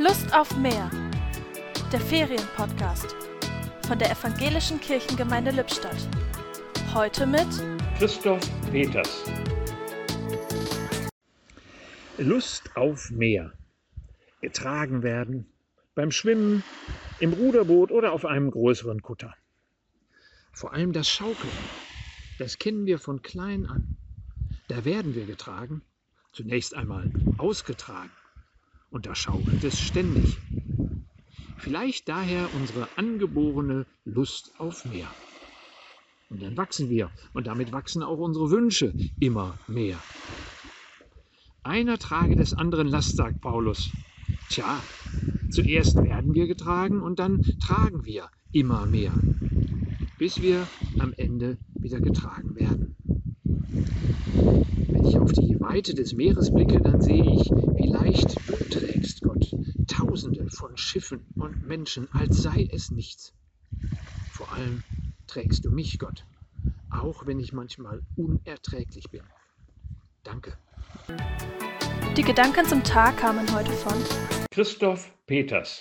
Lust auf mehr. Der Ferienpodcast von der Evangelischen Kirchengemeinde Lippstadt. Heute mit Christoph Peters. Lust auf mehr. Getragen werden. Beim Schwimmen, im Ruderboot oder auf einem größeren Kutter. Vor allem das Schaukeln. Das kennen wir von klein an. Da werden wir getragen, zunächst einmal ausgetragen. Und da schaukelt es ständig. Vielleicht daher unsere angeborene Lust auf mehr. Und dann wachsen wir und damit wachsen auch unsere Wünsche immer mehr. Einer trage des anderen Last, sagt Paulus. Tja, zuerst werden wir getragen und dann tragen wir immer mehr, bis wir am Ende wieder getragen werden. Wenn ich auf die Weite des Meeres blicke, dann sehe ich, wie leicht du trägst, Gott, Tausende von Schiffen und Menschen, als sei es nichts. Vor allem trägst du mich, Gott, auch wenn ich manchmal unerträglich bin. Danke. Die Gedanken zum Tag kamen heute von Christoph Peters.